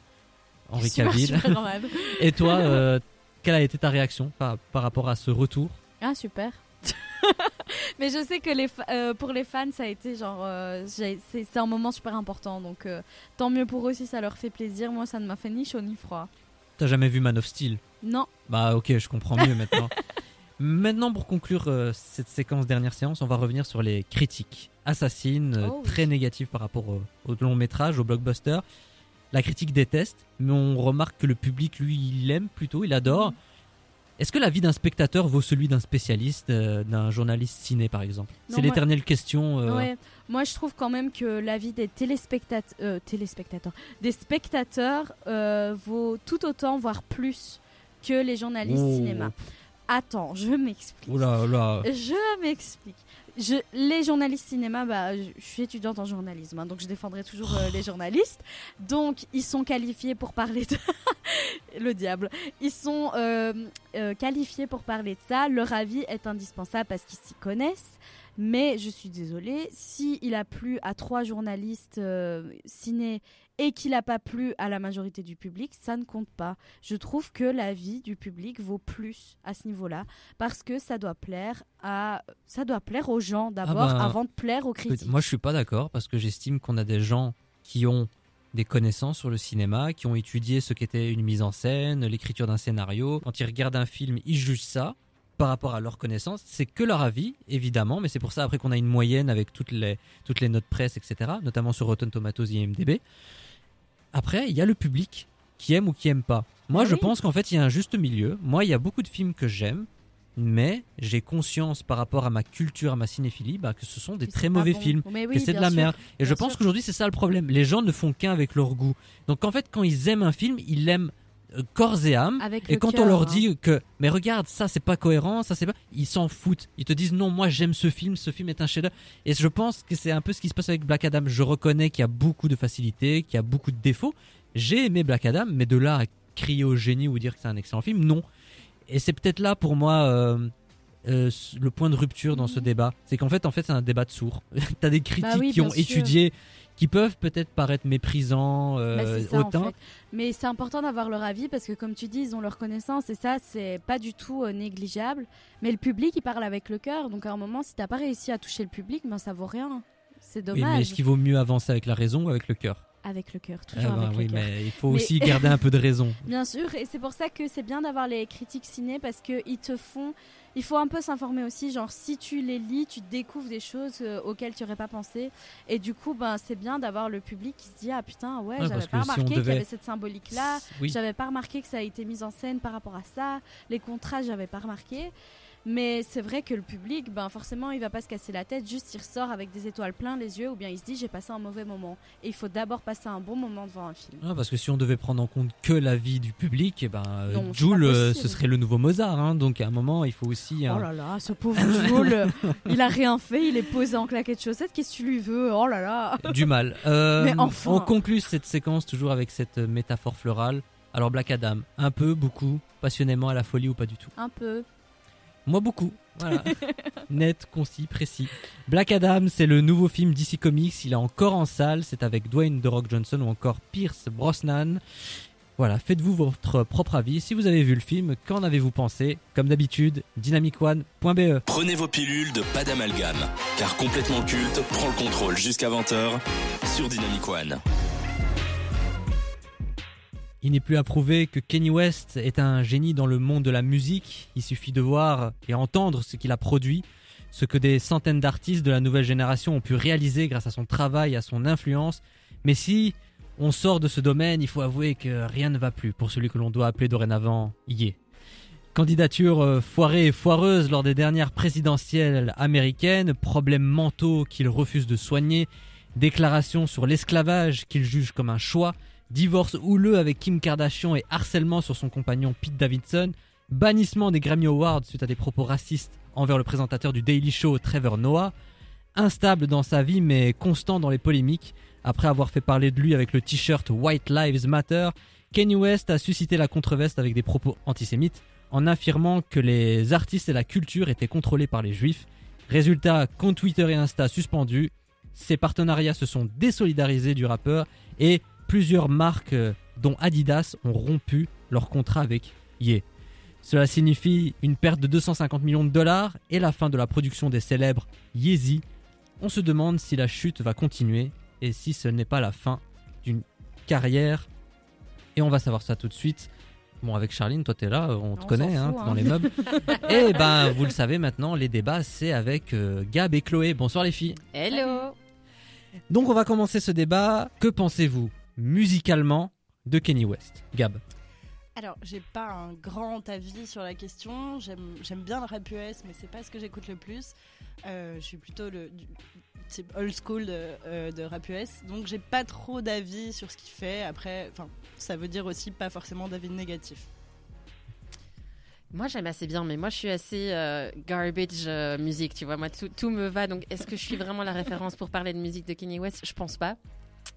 Henry Super, Cavill. Superman. Et toi, euh, quelle a été ta réaction par, par rapport à ce retour? Ah, super. Mais je sais que les euh, pour les fans, ça a été genre. euh, c'est c'est un moment super important. Donc, euh, tant mieux pour eux si ça leur fait plaisir. Moi, ça ne m'a fait ni chaud ni froid. T'as jamais vu Man of Steel? Non. Bah ok, je comprends mieux maintenant. maintenant, pour conclure euh, cette séquence dernière séance, on va revenir sur les critiques assassines, euh, Oh oui. très négatives par rapport au, au long métrage, au blockbuster. La critique déteste, mais on remarque que le public, lui, il aime plutôt, il adore. Mhm. Est-ce que l'avis d'un spectateur vaut celui d'un spécialiste, euh, d'un journaliste ciné par exemple? C'est l'éternelle question. euh, Ouais. Moi, je trouve quand même que l'avis des téléspectateurs, euh, téléspectateurs, des spectateurs vaut tout autant, voire plus, que les journalistes Oh. cinéma. Attends, je m'explique. Oula, oula. Je m'explique. Je, les journalistes cinéma, bah, je, je suis étudiante en journalisme, hein, donc je défendrai toujours euh, les journalistes. Donc, ils sont qualifiés pour parler de... le diable. Ils sont euh, euh, qualifiés pour parler de ça. Leur avis est indispensable parce qu'ils s'y connaissent. Mais je suis désolée, s'il a plu à trois journalistes euh, ciné et qu'il n'a pas plu à la majorité du public, ça ne compte pas. Je trouve que l'avis du public vaut plus à ce niveau-là parce que ça doit plaire à ça doit plaire aux gens d'abord Ah bah, avant de plaire aux critiques. moi, je suis pas d'accord parce que j'estime qu'on a des gens qui ont des connaissances sur le cinéma, qui ont étudié ce qu'était une mise en scène, l'écriture d'un scénario. Quand ils regardent un film, ils jugent ça par rapport à leurs connaissances. C'est que leur avis, évidemment, mais c'est pour ça après qu'on a une moyenne avec toutes les, toutes les notes presse, etc., notamment sur Rotten Tomatoes et IMDb. Après, il y a le public qui aime ou qui aime pas. Moi, je pense qu'en fait, il y a un juste milieu. Moi, il y a beaucoup de films que j'aime, mais j'ai conscience par rapport à ma culture, à ma cinéphilie, bah, que ce sont des très mauvais bon. films oui, que c'est de la sûr. merde. Et je pense qu'aujourd'hui, c'est ça le problème. Les gens ne font qu'un avec leur goût. Donc en fait, quand ils aiment un film, ils l'aiment corps et âme. Avec Et quand on leur hein. dit que, mais regarde, ça c'est pas cohérent, ça c'est pas, ils s'en foutent. Ils te disent non, moi j'aime ce film, ce film est un chef-d'œuvre. Et je pense que c'est un peu ce qui se passe avec Black Adam. Je reconnais qu'il y a beaucoup de facilité, qu'il y a beaucoup de défauts. J'ai aimé Black Adam, mais de là à crier au génie ou dire que c'est un excellent film, non. Et c'est peut-être là pour moi euh, euh, le point de rupture dans ce Mhm. débat. C'est qu'en fait, en fait, c'est un débat de sourds. T'as des critiques Bah oui, qui ont sûr. étudié, qui peuvent peut-être paraître méprisants euh, Bah, en autant. fait. Mais c'est important d'avoir leur avis parce que, comme tu dis, ils ont leur connaissance et ça, c'est pas du tout euh, négligeable. Mais le public, il parle avec le cœur. Donc, à un moment, si t'as pas réussi à toucher le public, ben ça vaut rien. C'est Oui, mais dommage. est-ce qu'il vaut mieux avancer avec la raison ou avec le cœur? Avec le cœur, Ah toujours bah avec oui, le cœur. mais il faut Mais- aussi garder un peu de raison. Bien sûr, et c'est pour ça que c'est bien d'avoir les critiques ciné parce que ils te font. Il faut un peu s'informer aussi, genre si tu les lis, tu découvres des choses euh, auxquelles tu n'aurais pas pensé. Et du coup, ben, c'est bien d'avoir le public qui se dit Ah putain, ouais, Ouais, j'avais pas si remarqué qu'il y avait cette symbolique-là. Oui. J'avais pas remarqué que ça a été mis en scène par rapport à ça. Les contrats, j'avais pas remarqué. Mais c'est vrai que le public, ben forcément, il va pas se casser la tête. Juste, il ressort avec des étoiles plein les yeux, ou bien il se dit j'ai passé un mauvais moment. Et il faut d'abord passer un bon moment devant un film. Ah, parce que si on devait prendre en compte que l'avis du public, eh ben, euh, Non, pas euh, ce serait le nouveau Mozart. hein. donc à un moment, il faut aussi. hein. Oh là là, ce pauvre Jules, il a rien fait, il est posé en claquettes chaussettes. Qu'est-ce que tu lui veux? Oh là là. du mal. Euh, Mais enfin. On conclut cette séquence toujours avec cette euh, métaphore florale. Alors Black Adam, un peu, beaucoup, passionnément à la folie ou pas du tout? Un peu. Moi beaucoup. Voilà. Net, concis, précis. Black Adam, c'est le nouveau film DC Comics. Il est encore en salle. C'est avec Dwayne The Rock Johnson ou encore Pierce Brosnan. Voilà, faites-vous votre propre avis. Si vous avez vu le film, qu'en avez-vous pensé? Comme d'habitude, dynamicone.be. Prenez vos pilules de pas d'amalgame, car complètement culte prend le contrôle jusqu'à 20h sur Dynamic One. Il n'est plus à prouver que Kenny West est un génie dans le monde de la musique. Il suffit de voir et entendre ce qu'il a produit, ce que des centaines d'artistes de la nouvelle génération ont pu réaliser grâce à son travail, à son influence. Mais si on sort de ce domaine, il faut avouer que rien ne va plus pour celui que l'on doit appeler dorénavant Ye. Candidature euh, foirée et foireuse lors des dernières présidentielles américaines, problèmes mentaux qu'il refuse de soigner, déclarations sur l'esclavage qu'il juge comme un choix, divorce houleux avec Kim Kardashian et harcèlement sur son compagnon Pete Davidson, bannissement des Grammy Awards suite à des propos racistes envers le présentateur du Daily Show Trevor Noah, instable dans sa vie mais constant dans les polémiques, après avoir fait parler de lui avec le t-shirt White Lives Matter, Kanye West a suscité la controverse avec des propos antisémites en affirmant que les artistes et la culture étaient contrôlés par les juifs. Résultat, compte Twitter et Insta suspendus, ses partenariats se sont désolidarisés du rappeur et plusieurs marques, euh, dont Adidas, ont rompu leur contrat avec Ye. Cela signifie une perte de 250 millions de dollars et la fin de la production des célèbres Yeezy. On se demande si la chute va continuer et si ce n'est pas la fin d'une carrière. Et on va savoir ça tout de suite. Bon, avec Charline, toi t'es là, on te On connaît hein, fout, dans hein. les meubles. et ben, vous le savez maintenant, les débats c'est avec euh, Gab et Chloé. Bonsoir les filles. Hello Donc on va commencer ce débat. Que pensez-vous? Musicalement de Kenny West Gab Alors, j'ai pas un grand avis sur la question. J'aime j'aime bien le rap US, mais c'est pas ce que j'écoute le plus. Euh, je suis plutôt le du- type old school de, euh, de rap US, donc j'ai pas trop d'avis sur ce qu'il fait. Après, enfin, ça veut dire aussi pas forcément d'avis négatif. Moi, j'aime assez bien, mais moi, je suis assez euh, garbage euh, musique, tu vois. Moi, tout, tout me va. Donc, est-ce que je suis vraiment la référence pour parler de musique de Kanye West? Je pense pas.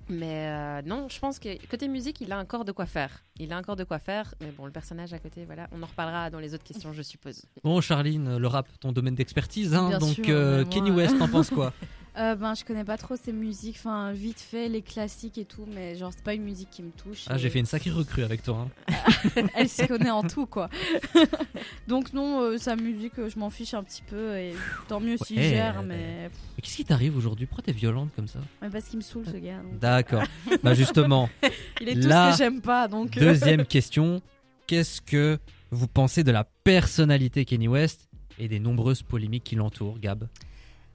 Mais euh, non, je pense que côté musique, il a encore de quoi faire. Il a encore de quoi faire. Mais bon, le personnage à côté, voilà, on en reparlera dans les autres questions, je suppose. Bon Charline, le rap, ton domaine d'expertise, hein, donc sûr, euh, Kenny West, t'en penses quoi? Euh, ben, je connais pas trop ces musiques, enfin, vite fait, les classiques et tout, mais genre, c'est pas une musique qui me touche. Ah, et j'ai fait une sacrée recrue avec toi. hein. Elle s'y connaît en tout, quoi. Donc, non, euh, sa musique, euh, je m'en fiche un petit peu, et tant mieux s'il Ouais. gère, mais... Mais qu'est-ce qui t'arrive aujourd'hui? Pourquoi t'es violente comme ça? Mais parce qu'il me saoule, ce gars. donc. D'accord. bah justement, Il est tout Là, ce que j'aime pas, donc... euh, deuxième question. Qu'est-ce que vous pensez de la personnalité Kenny West et des nombreuses polémiques qui l'entourent, Gab?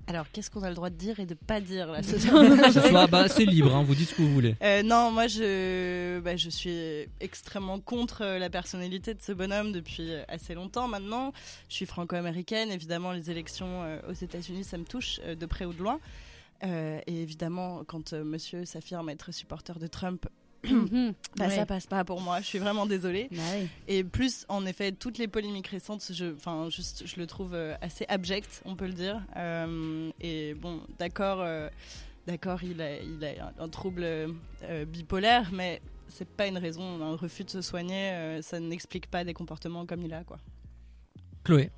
Alors, qu'est-ce qu'on a le droit de dire et de pas dire là ce soir bah, c'est libre, hein, vous dites ce que vous voulez. Euh, non, moi je, bah, je suis extrêmement contre euh, la personnalité de ce bonhomme depuis euh, assez longtemps maintenant. Je suis franco-américaine, évidemment les élections euh, aux États-Unis ça me touche euh, de près ou de loin. Euh, et évidemment, quand euh, monsieur s'affirme être supporter de Trump. Bah, Ouais. ça passe pas pour moi. Je suis vraiment désolée. Bah. Et plus, en effet, toutes les polémiques récentes, je, enfin, juste, je le trouve euh, assez abject, on peut le dire. Euh, et bon, d'accord, euh, d'accord, il a, il a un, un trouble euh, bipolaire, mais c'est pas une raison, un refus de se soigner, euh, ça n'explique pas des comportements comme il a, quoi. Chloé.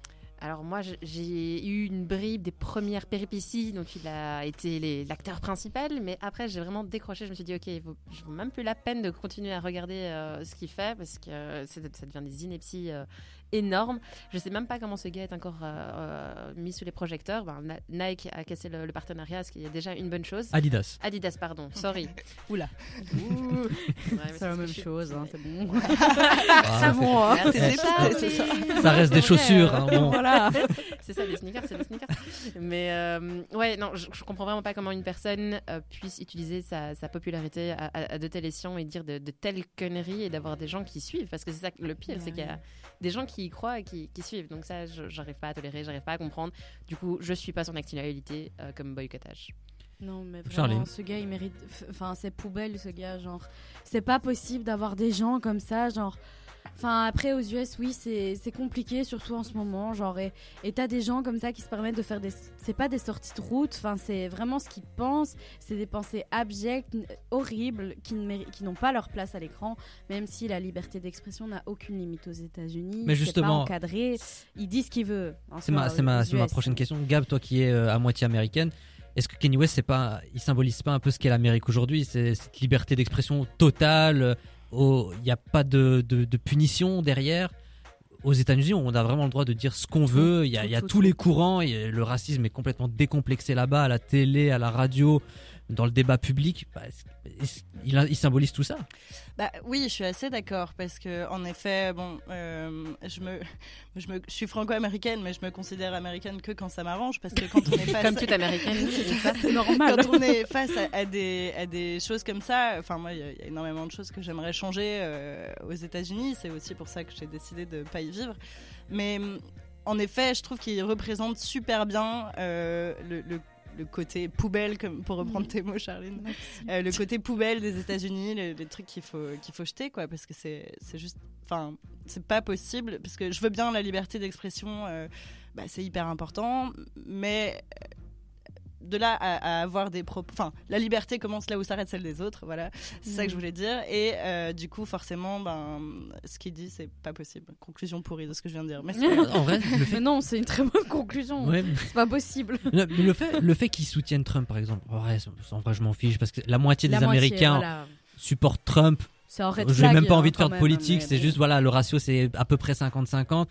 Alors moi, j'ai eu une bribe des premières péripéties, donc il a été l'acteur principal, mais après j'ai vraiment décroché. Je me suis dit, ok, il vaut, même plus la peine de continuer à regarder euh, ce qu'il fait parce que euh, ça devient des inepties euh, énormes. Je sais même pas comment ce gars est encore euh, euh, mis sous les projecteurs. Ben, Nike a cassé le, le partenariat, ce qui est déjà une bonne chose. Adidas. Adidas, pardon, sorry. Oula. Ouh. Ouais, mais C'est la même chose, hein, c'est bon. Ah, bon, hein. C'est- ça. ça reste des chaussures. hein, bon. voilà. c'est ça, les sneakers, c'est les sneakers. Mais euh, ouais, non, je, je comprends vraiment pas comment une personne euh, puisse utiliser sa, sa popularité à, à- à de tels escients et dire de, de telles conneries et d'avoir des gens qui suivent. Parce que c'est ça le pire, c'est qu'il y a des gens qui y croient et qui, qui suivent. Donc ça, j'arrive pas à tolérer, j'arrive pas à comprendre. Du coup, je suis pas son actualité euh, comme boycottage. Non, mais vraiment, ce gars, il mérite. Enfin, c'est poubelle, ce gars. Genre, c'est pas possible d'avoir des gens comme ça. Genre, enfin, après, aux US, oui, c'est compliqué, surtout en ce moment. Genre, et t'as des gens comme ça qui se permettent de faire des. C'est pas des sorties de route. Enfin, c'est vraiment ce qu'ils pensent. C'est des pensées abjectes, horribles, qui n'ont pas leur place à l'écran. Même si la liberté d'expression n'a aucune limite aux États-Unis. Mais justement- pas encadré. Il dit ce qu'il veut. C'est ma, ma, ma prochaine question. Gab, toi qui es euh, à moitié américaine, est-ce que Kanye West, c'est pas, il symbolise pas un peu ce qu'est l'Amérique aujourd'hui C'est cette liberté d'expression totale. euh, Il n'y a pas de, de, de punition derrière? Aux États-Unis, on a vraiment le droit de dire ce qu'on veut. Il y a, tout, il y a tout, tous tout. les courants. et le racisme est complètement décomplexé là-bas, à la télé, à la radio. Dans le débat public, bah, il, symbolise tout ça? Bah oui, je suis assez d'accord parce que en effet, bon, euh, je me, je me, je suis franco-américaine, mais je me considère américaine que quand ça m'arrange parce que quand on est face, Comme toute américaine, c'est normal. quand on est face à, à des, à des choses comme ça, enfin moi, il y, a- il y a énormément de choses que j'aimerais changer euh, aux États-Unis. C'est aussi pour ça que j'ai décidé de pas y vivre. Mais en effet, je trouve qu'il représente super bien euh, le, le- le côté poubelle, comme pour reprendre tes mots, Charline. Euh, le côté poubelle des États-Unis, les, les trucs qu'il faut qu'il faut jeter quoi, parce que c'est c'est juste, enfin, c'est pas possible. Parce que je veux bien la liberté d'expression, euh, bah, c'est hyper important, mais de là à, à avoir des propos, enfin, la liberté commence là où s'arrête celle des autres, voilà, c'est ça que je voulais dire. Et euh, du coup, forcément, ben, ce qu'il dit, c'est pas possible. Conclusion pourrie de ce que je viens de dire. Mais. En vrai, le fait, Mais non, c'est une très bonne conclusion. ouais, C'est pas possible. le, mais le fait, le fait qu'ils soutiennent Trump, par exemple, en vrai, en vrai, je m'en fiche parce que la moitié des moitié, Américains voilà. supportent Trump. C'est en red J'ai flag, même pas hein, envie de quand faire de politique, mais c'est juste voilà, le ratio c'est à peu près 50-50.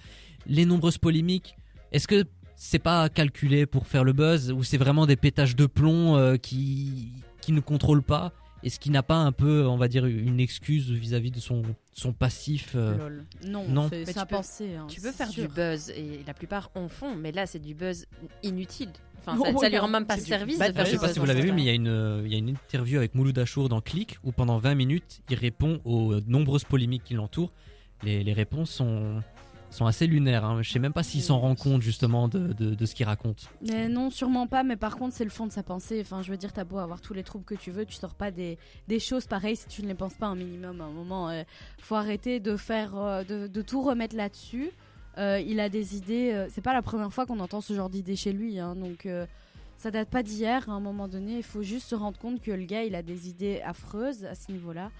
Les nombreuses polémiques, est-ce que c'est pas calculé pour faire le buzz ou c'est vraiment des pétages de plomb euh, qui qui ne contrôlent pas Est-ce qu'il n'a pas un peu, on va dire, une excuse vis-à-vis de son son passif euh, Lol. Non, Non. c'est tu peux- pensée. hein, Tu peux faire sûr. du buzz et la plupart en font, mais là c'est du buzz inutile. Enfin, Oh, ça, lui rend même pas service bad de faire Je sais pas si vous l'avez ce vu, mais il y, a une, euh, il y a une interview avec Mouloud Achour dans Click où pendant 20 minutes, il répond aux nombreuses polémiques qui l'entourent. Les, les réponses sont, sont assez lunaires. Hein. Je sais même pas s'il s'en rend compte justement de, de, ce qu'il raconte. Mais non, sûrement pas. Mais par contre, c'est le fond de sa pensée. Enfin, je veux dire, t'as beau avoir tous les troubles que tu veux, tu sors pas des, des choses pareilles si tu ne les penses pas un minimum. À un moment, euh, faut arrêter de faire, euh, de, de tout remettre là-dessus. Euh, il a des idées. euh, c'est pas la première fois qu'on entend ce genre d'idées chez lui. hein, donc, ça date pas d'hier. À un moment donné, il faut juste se rendre compte que le gars, il a des idées affreuses à ce niveau-là.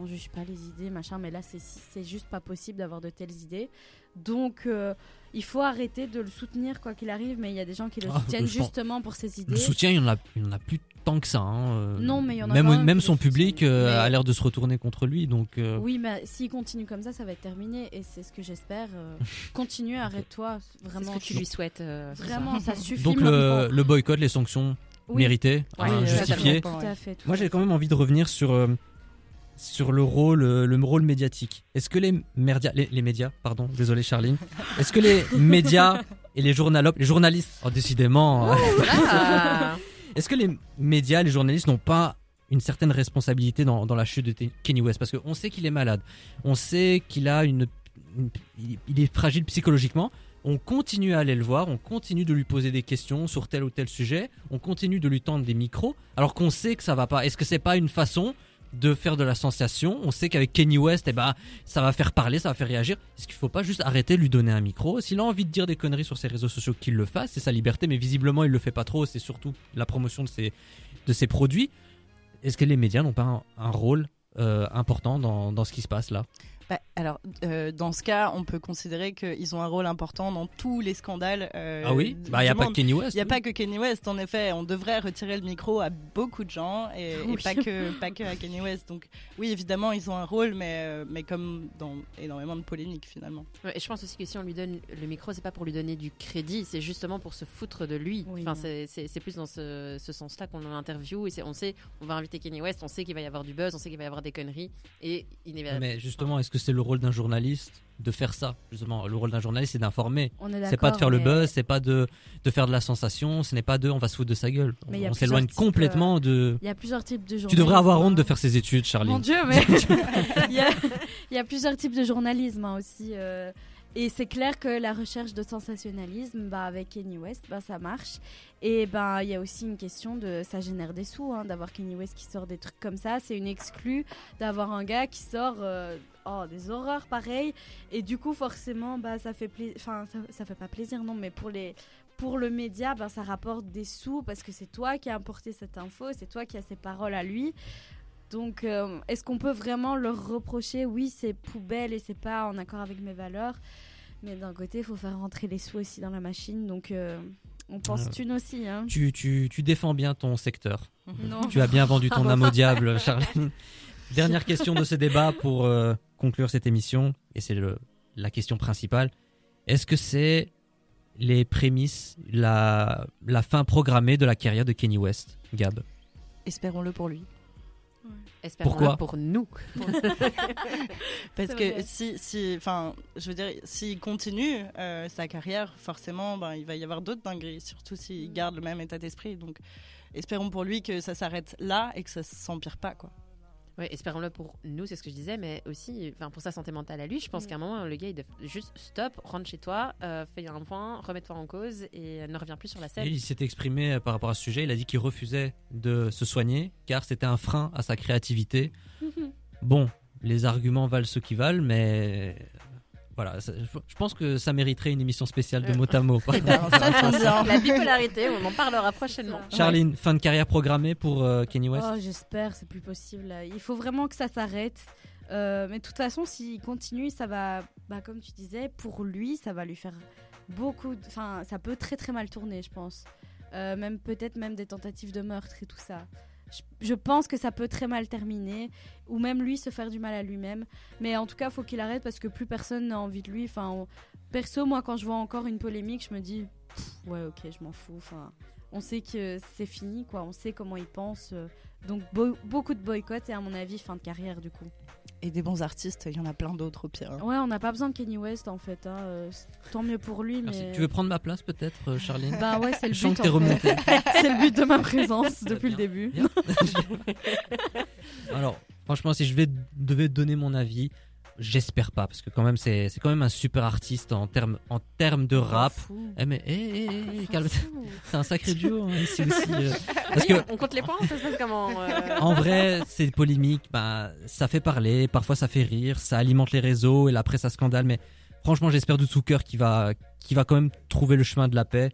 On juge pas les idées, machin, mais là, c'est juste pas possible d'avoir de telles idées. Donc, euh, il faut arrêter de le soutenir quoi qu'il arrive, mais il y a des gens qui le Ah, soutiennent justement pour ses Le idées. soutien, il en a, il en a plus tant que ça. hein. Non, mais il y en a même, quand même même qui son le public euh, Mais- a l'air de se retourner contre lui. Donc, euh, Oui, mais s'il continue comme ça, ça va être terminé, et c'est ce que j'espère. euh, continue, arrête-toi, C'est vraiment. ce que tu lui souhaites. euh, ça. Vraiment, ça suffit. donc le, le boycott, les sanctions Oui. méritées, Oui, hein, justifiées. Tout à fait. tout Moi, j'ai quand même envie de revenir sur, euh, sur le rôle, euh, le rôle médiatique. Est-ce que les, merdia- les, les médias, pardon, désolé Charline, est-ce que les médias et les journalopes, les journalistes, oh, décidément, hein, Voilà. est-ce que les médias, les journalistes n'ont pas une certaine responsabilité dans, dans la chute de Kanye West? Parce qu'on sait qu'il est malade, on sait qu'il a une, il est fragile psychologiquement. On continue à aller le voir, on continue de lui poser des questions sur tel ou tel sujet, on continue de lui tendre des micros, alors qu'on sait que ça va pas. Est-ce que c'est pas une façon de faire de la sensation On sait qu'avec Kanye West, eh ben, ça va faire parler, ça va faire réagir. Est-ce qu'il faut pas juste arrêter lui donner un micro? S'il a envie de dire des conneries sur ses réseaux sociaux, qu'il le fasse, c'est sa liberté, mais visiblement il le fait pas trop, c'est surtout la promotion de ses, produits. Est-ce que les médias n'ont pas un, un rôle euh, important dans, dans ce qui se passe là? Bah, alors, euh, dans ce cas, on peut considérer qu'ils ont un rôle important dans tous les scandales. euh, Ah oui Bah il y a pas que. Kanye West. Il n'y a oui. pas que Kanye West, en effet. On devrait retirer le micro à beaucoup de gens et, et Oui. pas, que, pas que à Kanye West. Donc, oui, évidemment, ils ont un rôle, mais, euh, mais comme dans énormément de polémiques, finalement. Ouais, et je pense aussi que si on lui donne le micro, c'est pas pour lui donner du crédit, c'est justement pour se foutre de lui. Oui, enfin, c'est- plus dans ce, ce sens-là qu'on l'interview. Et on sait, on va inviter Kanye West, on sait qu'il va y avoir du buzz, on sait qu'il va y avoir des conneries. Et il Mais justement, est-ce que c'est le rôle d'un journaliste de faire ça Justement, le rôle d'un journaliste, c'est d'informer. C'est pas de faire le buzz, c'est pas de, de faire de la sensation, ce n'est pas de on va se foutre de sa gueule. Mais on s'éloigne complètement de. Il y a plusieurs types de journalistes. Tu devrais avoir honte de hein. faire ses études, Charlie. Mon Dieu, mais il, y a, il y a plusieurs types de journalisme hein, aussi. euh, et c'est clair que la recherche de sensationnalisme, bah, avec Kanye West, bah, ça marche. Et ben il y a aussi une question de ça génère des sous, hein, d'avoir Kanye West qui sort des trucs comme ça. C'est une exclue d'avoir un gars qui sort euh, oh, des horreurs pareilles. Et du coup, forcément, bah, ça fait. Enfin, ça, fait pas plaisir, non, mais pour les. Pour le média, ben, ça rapporte des sous parce que c'est toi qui as apporté cette info, c'est toi qui as ces paroles à lui. Donc, euh, est-ce qu'on peut vraiment leur reprocher Oui, c'est poubelle et c'est pas en accord avec mes valeurs. Mais d'un côté, il faut faire rentrer les sous aussi dans la machine. Donc, euh, on pense Euh, thune aussi. Hein. Tu, tu, tu défends bien ton secteur. Non. Tu as bien vendu ton âme au diable, Charline. Dernière question de ce débat pour euh, conclure cette émission, et c'est la question principale. Est-ce que c'est les prémices, la, la fin programmée de la carrière de Kenny West, Gab? Espérons-le pour lui. Espérons Pourquoi pour nous. Parce que si, si, enfin, je veux dire, s'il continue euh, sa carrière, forcément, ben, il va y avoir d'autres dingueries, surtout s'il garde le même état d'esprit. Donc, espérons pour lui que ça s'arrête là et que ça s'empire pas, quoi. Ouais, espérons-le pour nous, c'est ce que je disais, mais aussi enfin, pour sa santé mentale à lui. Je pense Mm. qu'à un moment, le gars, il doit juste stop, rentre chez toi, euh, fais un point, remets-toi en cause et ne reviens plus sur la scène. Et il s'est exprimé euh, par rapport à ce sujet. Il a dit qu'il refusait de se soigner car c'était un frein à sa créativité. Bon, les arguments valent ceux qui valent, mais voilà, ça- je je pense que ça mériterait une émission spéciale de mot à mot. La bipolarité, on en parlera prochainement. Charline, fin de carrière programmée pour euh, Kenny West. Oh, j'espère, c'est plus possible. Il faut vraiment que ça s'arrête. Euh, mais de toute façon, s'il continue, ça va, bah, comme tu disais, pour lui, ça va lui faire beaucoup. de- Enfin, ça peut très très mal tourner, je pense. Euh, même peut-être même des tentatives de meurtre et tout ça. Je, pense que ça peut très mal terminer, ou même lui se faire du mal à lui-même. Mais en tout cas, faut qu'il arrête parce que plus personne n'a envie de lui. Enfin, perso, moi, quand je vois encore une polémique, je me dis, ouais, ok, je m'en fous. Enfin, on sait que c'est fini, quoi. On sait comment il pense. euh, donc beau- beaucoup de boycott et à mon avis fin de carrière du coup. Et des bons artistes, il y en a plein d'autres au pire. hein. Ouais, on n'a pas besoin de Kenny West en fait. hein, euh, tant mieux pour lui, Merci. mais. Tu veux prendre ma place peut-être, euh, Charline Bah ouais, c'est le Je sens but. que t'es c'est le but de ma présence depuis le début. Bien. Alors, franchement, si je vais, devais donner mon avis, j'espère pas, parce que quand même, c'est c'est quand même un super artiste en termes en termes de rap. Eh mais, eh, eh, eh, calme c'est un sacré duo hein, ici aussi. euh. Parce que On compte les points, ça se passe comment euh, en vrai, c'est polémique, bah, ça fait parler, parfois ça fait rire, ça alimente les réseaux et la presse à scandale, mais franchement, j'espère de tout cœur qu'il va, qu'il va quand même trouver le chemin de la paix.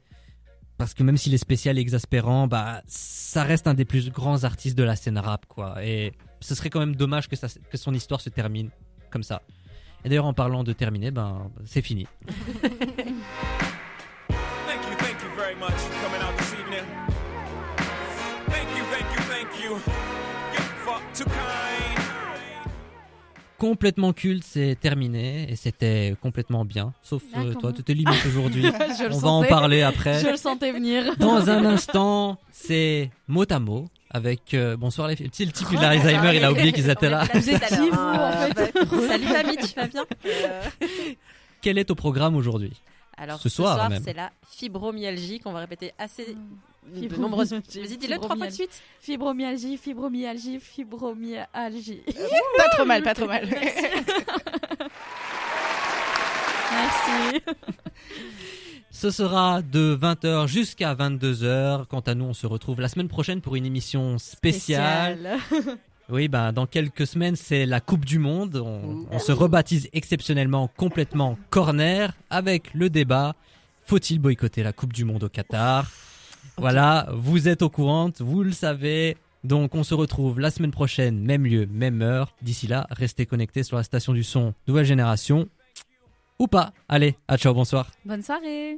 Parce que même s'il est spécial et exaspérant, bah, ça reste un des plus grands artistes de la scène rap, quoi. Et ce serait quand même dommage que, ça, que son histoire se termine comme ça. Et d'ailleurs, en parlant de terminer, ben, c'est fini. Thank you, thank you very much for coming out this evening. Thank you, thank you, thank you. You're far too kind. Complètement culte, c'est terminé et c'était complètement bien. Sauf euh, toi, tu te limites aujourd'hui. On va en parler après. Je le sentais venir. Dans un instant, c'est mot à mot avec euh, bonsoir les filles. Le type il a Alzheimer, il a oublié qu'ils étaient là. Vous êtes qui, vous, en fait Salut famille, tu vas bien Euh, Quel est au programme aujourd'hui Alors Ce soir, c'est la fibromyalgie qu'on va répéter assez de Fibromyalgie. nombreuses. Vas-y, dis-le trois fois de suite. Fibromyalgie, fibromyalgie, fibromyalgie. Pas trop mal, pas trop mal. Merci. Ce sera de 20h jusqu'à 22h. Quant à nous, on se retrouve la semaine prochaine pour une émission spéciale. Oui, bah, dans quelques semaines, c'est la Coupe du Monde. On, on se rebaptise exceptionnellement complètement corner avec le débat. Faut-il boycotter la Coupe du Monde au Qatar? Voilà, vous êtes au courant, vous le savez. Donc on se retrouve la semaine prochaine, même lieu, même heure. D'ici là, restez connectés sur la station du son Nouvelle Génération ou pas. Allez, à ciao, bonsoir. Bonne soirée.